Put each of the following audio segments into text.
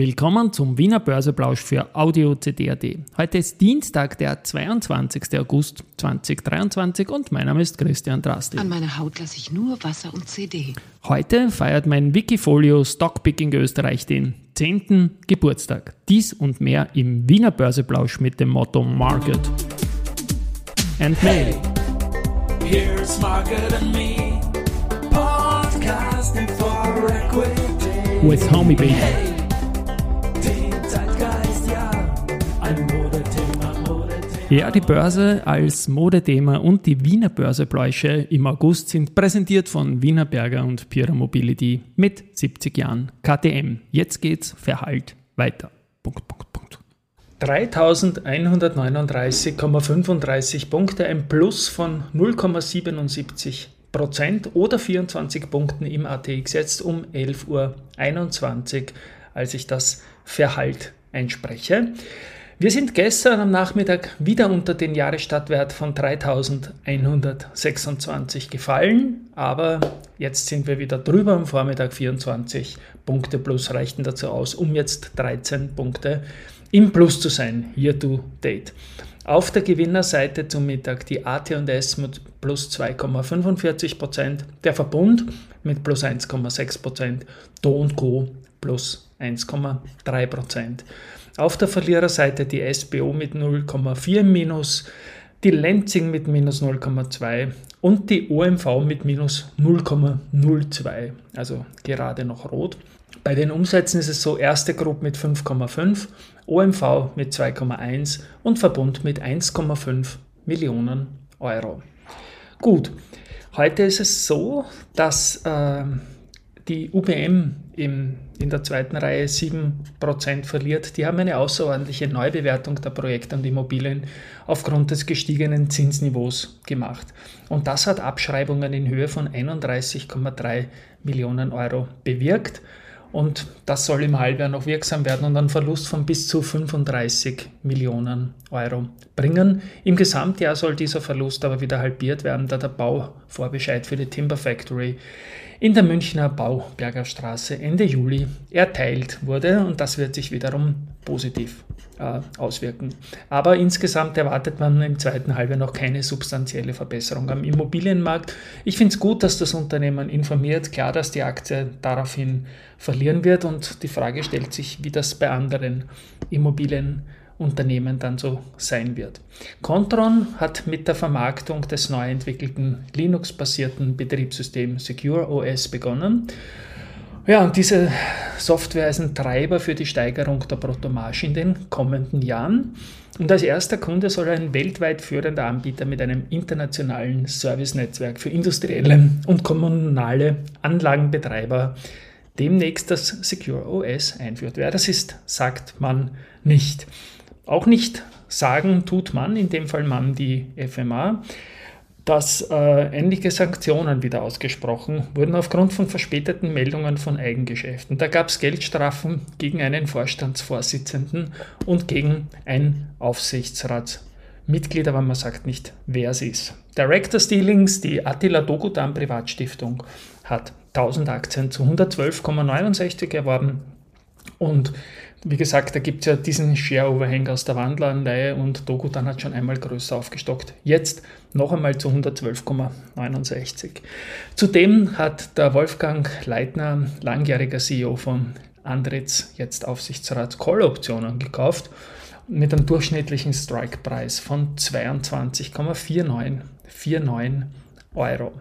Willkommen zum Wiener Börseplausch für Audio CD.at. Heute ist Dienstag, der 22. August 2023 und mein Name ist Christian Drastil. An meiner Haut lasse ich nur Wasser und CD. Heute feiert mein Wikifolio Stockpicking Österreich den 10. Geburtstag. Dies und mehr im Wiener Börseplausch mit dem Motto Market and Me. Here's Market and Me, podcasting for equity. With Homie Baby. Ja, die Börse als Modethema und die Wiener Börsebläusche im August sind präsentiert von Wiener Berger und Pira Mobility mit 70 Jahren KTM. Jetzt geht's Verhalt weiter. Punkt, Punkt, Punkt. 3139,35 Punkte, ein Plus von 0,77 Prozent oder 24 Punkten im ATX jetzt um 11.21 Uhr, als ich das Verhalt einspreche. Wir sind gestern am Nachmittag wieder unter den Jahresstartwert von 3126 gefallen, aber jetzt sind wir wieder drüber am Vormittag 24 Punkte plus reichten dazu aus, um jetzt 13 Punkte im Plus zu sein, year to date. Auf der Gewinnerseite zum Mittag die AT&S mit plus 2,45%, der Verbund mit plus 1,6%, Do Co plus 1,3%. Auf der Verliererseite die SBO mit 0,4 minus, die Lenzing mit minus 0,2 und die OMV mit minus 0,02, also gerade noch rot. Bei den Umsätzen ist es so, erste Gruppe mit 5,5, OMV mit 2,1 und Verbund mit 1,5 Millionen Euro. Gut, heute ist es so, dass äh, die UBM im, in der zweiten Reihe 7% verliert, die haben eine außerordentliche Neubewertung der Projekte und Immobilien aufgrund des gestiegenen Zinsniveaus gemacht. Und das hat Abschreibungen in Höhe von 31,3 Millionen Euro bewirkt. Und das soll im Halbjahr noch wirksam werden und einen Verlust von bis zu 35 Millionen Euro bringen. Im Gesamtjahr soll dieser Verlust aber wieder halbiert werden, da der Bauvorbescheid für die Timber Factory in der Münchner Bauberger Straße Ende Juli erteilt wurde und das wird sich wiederum positiv äh, auswirken. Aber insgesamt erwartet man im zweiten Halbjahr noch keine substanzielle Verbesserung am Immobilienmarkt. Ich finde es gut, dass das Unternehmen informiert. Klar, dass die Aktie daraufhin verlieren wird und die Frage stellt sich, wie das bei anderen Immobilien Unternehmen dann so sein wird. Contron hat mit der Vermarktung des neu entwickelten Linux-basierten Betriebssystems Secure OS begonnen. Ja, und diese Software ist ein Treiber für die Steigerung der Bruttomarge in den kommenden Jahren. Und als erster Kunde soll ein weltweit führender Anbieter mit einem internationalen Servicenetzwerk für industrielle und kommunale Anlagenbetreiber demnächst das Secure OS einführt. Wer das ist, sagt man nicht. Auch nicht sagen tut man, in dem Fall man die FMA, dass äh, ähnliche Sanktionen wieder ausgesprochen wurden aufgrund von verspäteten Meldungen von Eigengeschäften. Da gab es Geldstrafen gegen einen Vorstandsvorsitzenden und gegen ein Aufsichtsratsmitglied, aber man sagt nicht, wer es ist. Director Stealings, die Attila Dogudan Privatstiftung, hat 1000 Aktien zu 112,69 erworben und wie gesagt, da gibt es ja diesen Share-Overhang aus der Wandleranleihe und Dogudan hat schon einmal größer aufgestockt. Jetzt noch einmal zu 112,69. Zudem hat der Wolfgang Leitner, langjähriger CEO von Andritz, jetzt Aufsichtsrat Call-Optionen gekauft mit einem durchschnittlichen Strike-Preis von 22,4949 Euro.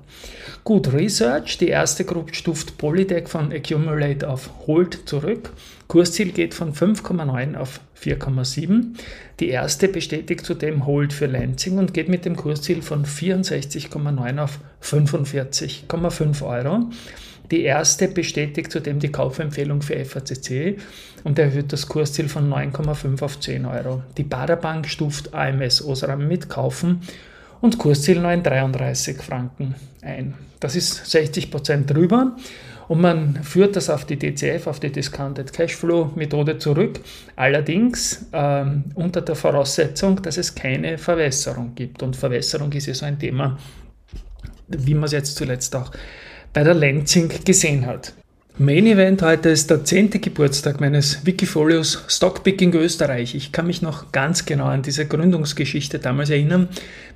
Gut, Research, die erste Gruppe stuft Polytech von Accumulate auf Hold zurück. Kursziel geht von 5,9 auf 4,7. Die erste bestätigt zudem Hold für Lansing und geht mit dem Kursziel von 64,9 auf 45,5 Euro. Die erste bestätigt zudem die Kaufempfehlung für FACC und erhöht das Kursziel von 9,5 auf 10 Euro. Die Baderbank stuft AMS Osram mit Kaufen und Kursziel 9,33 Franken ein. Das ist 60 Prozent drüber und man führt das auf die DCF, auf die Discounted Cashflow Methode zurück, allerdings ähm, unter der Voraussetzung, dass es keine Verwässerung gibt. Und Verwässerung ist ja so ein Thema, wie man es jetzt zuletzt auch bei der Lenzing gesehen hat. Main Event heute ist der 10. Geburtstag meines Wikifolios Stockpicking Österreich. Ich kann mich noch ganz genau an diese Gründungsgeschichte damals erinnern.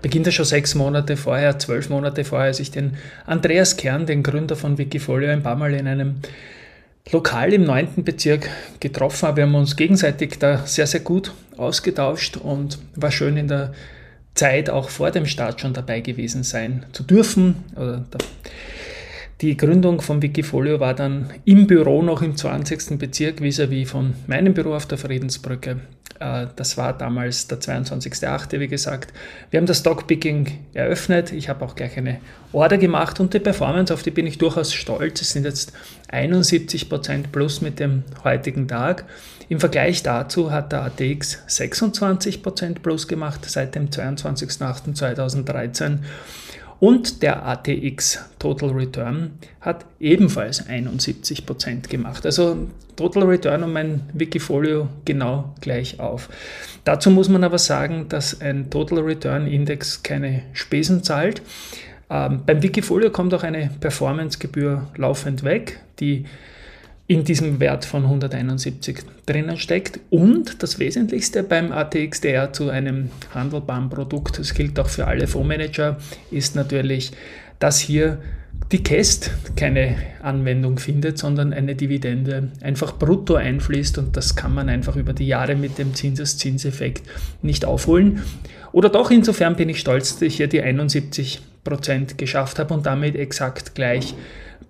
Beginnt ja schon sechs Monate vorher, zwölf Monate vorher, als ich den Andreas Kern, den Gründer von Wikifolio, ein paar Mal in einem Lokal im 9. Bezirk getroffen habe. Wir haben uns gegenseitig da sehr, sehr gut ausgetauscht und war schön in der Zeit auch vor dem Start schon dabei gewesen sein zu dürfen oder die Gründung von Wikifolio war dann im Büro noch im 20. Bezirk vis-à-vis -vis von meinem Büro auf der Friedensbrücke. Äh, das war damals der 22.8., wie gesagt. Wir haben das Stockpicking eröffnet. Ich habe auch gleich eine Order gemacht und die Performance, auf die bin ich durchaus stolz. Es sind jetzt 71% plus mit dem heutigen Tag. Im Vergleich dazu hat der ATX 26% plus gemacht seit dem 22.08.2013 und der ATX Total Return hat ebenfalls 71% gemacht. Also Total Return um mein Wikifolio genau gleich auf. Dazu muss man aber sagen, dass ein Total Return Index keine Spesen zahlt. Ähm, beim Wikifolio kommt auch eine Performancegebühr laufend weg, die in diesem Wert von 171 drinnen steckt. Und das Wesentlichste beim ATXDR zu einem handelbaren Produkt, das gilt auch für alle Fondsmanager, ist natürlich, dass hier die Cast keine Anwendung findet, sondern eine Dividende einfach brutto einfließt und das kann man einfach über die Jahre mit dem Zinseszinseffekt nicht aufholen. Oder doch, insofern bin ich stolz, dass ich hier die 71% geschafft habe und damit exakt gleich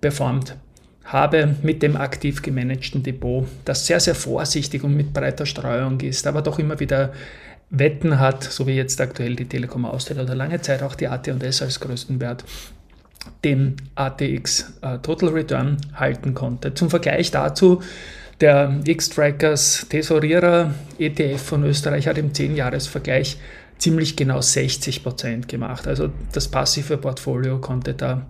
performt habe mit dem aktiv gemanagten Depot, das sehr, sehr vorsichtig und mit breiter Streuung ist, aber doch immer wieder Wetten hat, so wie jetzt aktuell die Telekom Austria oder lange Zeit auch die AT&S als größten Wert, den ATX äh, Total Return halten konnte. Zum Vergleich dazu, der X-Trackers Tesorierer ETF von Österreich hat im 10-Jahres-Vergleich ziemlich genau 60% gemacht. Also das passive Portfolio konnte da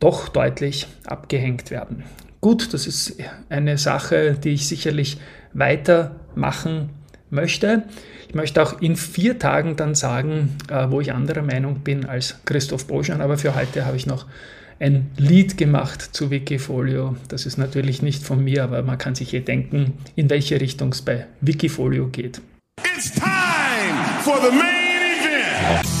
doch deutlich abgehängt werden. Gut, das ist eine Sache, die ich sicherlich weitermachen möchte. Ich möchte auch in vier Tagen dann sagen, äh, wo ich anderer Meinung bin als Christoph Boschan, aber für heute habe ich noch ein Lied gemacht zu Wikifolio. Das ist natürlich nicht von mir, aber man kann sich eh denken, in welche Richtung es bei Wikifolio geht. It's time for the main event.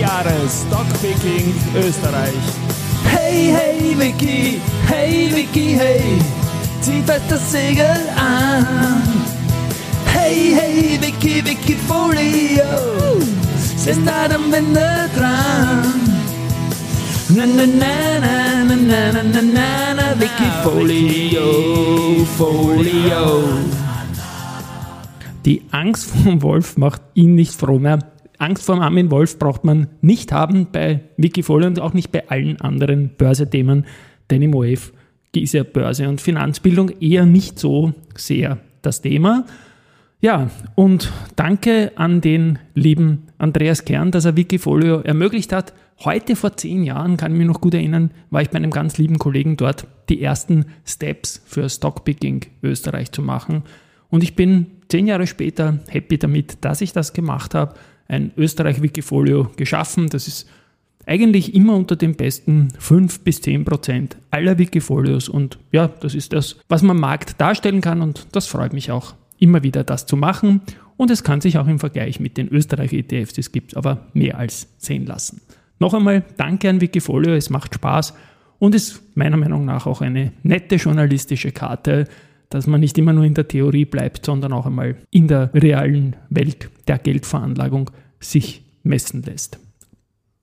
Jahre Stockpicking Österreich. Hey, hey, Vicky, hey, Vicky, hey, zieh fest das Segel an. Hey, hey, Vicky, Vicky Folio, sind da am Ende dran. Na, na, na, na, na, na, na, na, na, na, Vicky Folio, Folio. Die Angst vom Wolf macht ihn nicht froh mehr. Angst vor Armin Wolf braucht man nicht haben bei Wikifolio und auch nicht bei allen anderen Börsethemen, denn im OF ist ja Börse und Finanzbildung eher nicht so sehr das Thema. Ja, und danke an den lieben Andreas Kern, dass er Wikifolio ermöglicht hat. Heute vor zehn Jahren, kann ich mich noch gut erinnern, war ich bei einem ganz lieben Kollegen dort, die ersten Steps für Stockpicking Österreich zu machen. Und ich bin zehn Jahre später happy damit, dass ich das gemacht habe ein Österreich-Wikifolio geschaffen. Das ist eigentlich immer unter den besten 5 bis 10 Prozent aller Wikifolios. Und ja, das ist das, was man Markt darstellen kann. Und das freut mich auch, immer wieder das zu machen. Und es kann sich auch im Vergleich mit den Österreich-ETFs, es gibt aber mehr als sehen lassen. Noch einmal danke an Wikifolio, es macht Spaß und ist meiner Meinung nach auch eine nette journalistische Karte, dass man nicht immer nur in der Theorie bleibt, sondern auch einmal in der realen Welt der Geldveranlagung sich messen lässt.